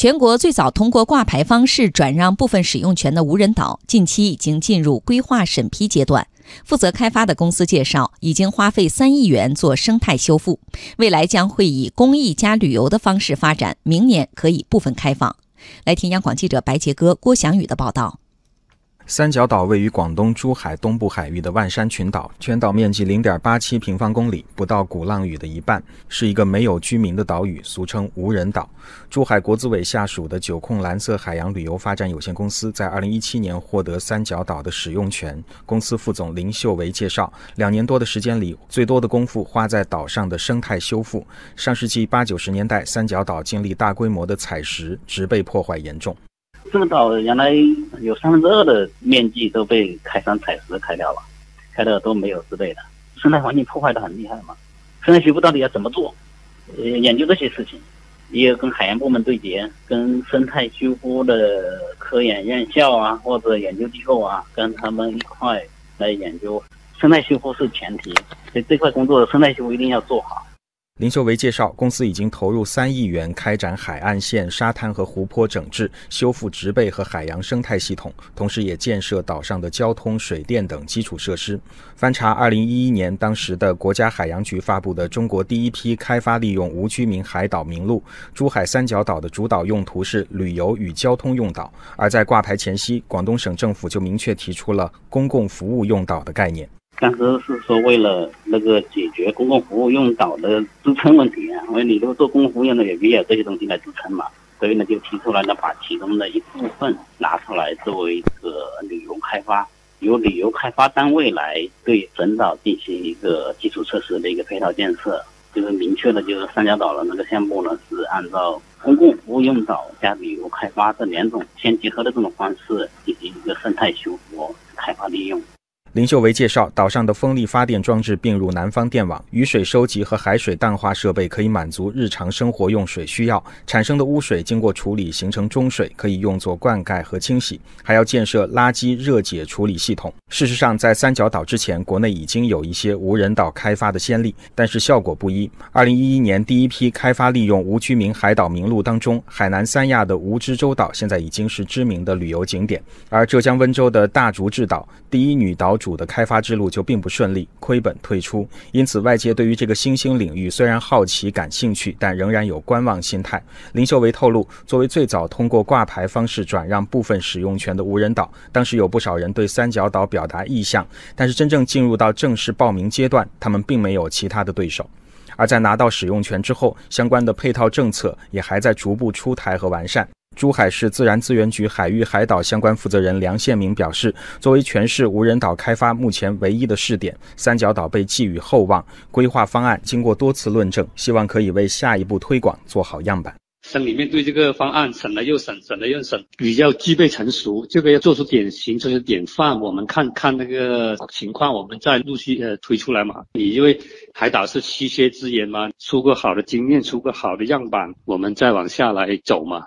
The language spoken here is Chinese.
全国最早通过挂牌方式转让部分使用权的无人岛，近期已经进入规划审批阶段。负责开发的公司介绍，已经花费三亿元做生态修复，未来将会以公益加旅游的方式发展，明年可以部分开放。来听央广记者白杰哥、郭翔宇的报道。三角岛位于广东珠海东部海域的万山群岛，全岛面积零点八七平方公里，不到鼓浪屿的一半，是一个没有居民的岛屿，俗称无人岛。珠海国资委下属的九控蓝色海洋旅游发展有限公司在二零一七年获得三角岛的使用权。公司副总林秀维介绍，两年多的时间里，最多的功夫花在岛上的生态修复。上世纪八九十年代，三角岛经历大规模的采石，植被破坏严重。这个岛原来有三分之二的面积都被开山采石开掉了，开的都没有植被的，生态环境破坏的很厉害嘛。生态修复到底要怎么做？呃，研究这些事情，也有跟海洋部门对接，跟生态修复的科研院校啊或者研究机构啊，跟他们一块来研究。生态修复是前提，所以这块工作生态修复一定要做好。林秀维介绍，公司已经投入三亿元开展海岸线、沙滩和湖泊整治、修复植被和海洋生态系统，同时也建设岛上的交通、水电等基础设施。翻查2011年当时的国家海洋局发布的中国第一批开发利用无居民海岛名录，珠海三角岛的主导用途是旅游与交通用岛，而在挂牌前夕，广东省政府就明确提出了公共服务用岛的概念。当时是说为了那个解决公共服务用岛的支撑问题，因为你这个做公共服务用的，也必要这些东西来支撑嘛，所以呢就提出来呢，把其中的一部分拿出来作为一个旅游开发，由旅游开发单位来对整岛进行一个基础设施的一个配套建设，就是明确的，就是三角岛的那个项目呢是按照公共服务用岛加旅游开发这两种相结合的这种方式进行一个生态修复、开发利用。林秀维介绍，岛上的风力发电装置并入南方电网，雨水收集和海水淡化设备可以满足日常生活用水需要。产生的污水经过处理形成中水，可以用作灌溉和清洗。还要建设垃圾热解处理系统。事实上，在三角岛之前，国内已经有一些无人岛开发的先例，但是效果不一。二零一一年第一批开发利用无居民海岛名录当中，海南三亚的蜈支洲岛现在已经是知名的旅游景点，而浙江温州的大竹制岛第一女岛主。的开发之路就并不顺利，亏本退出。因此，外界对于这个新兴领域虽然好奇、感兴趣，但仍然有观望心态。林秀维透露，作为最早通过挂牌方式转让部分使用权的无人岛，当时有不少人对三角岛表达意向，但是真正进入到正式报名阶段，他们并没有其他的对手。而在拿到使用权之后，相关的配套政策也还在逐步出台和完善。珠海市自然资源局海域海岛相关负责人梁宪明表示，作为全市无人岛开发目前唯一的试点，三角岛被寄予厚望。规划方案经过多次论证，希望可以为下一步推广做好样板。省里面对这个方案审了又审，审了又审，比较具备成熟，这个要做出典型，做出典范。我们看看那个情况，我们再陆续呃推出来嘛。你因为海岛是稀缺资源嘛，出个好的经验，出个好的样板，我们再往下来走嘛。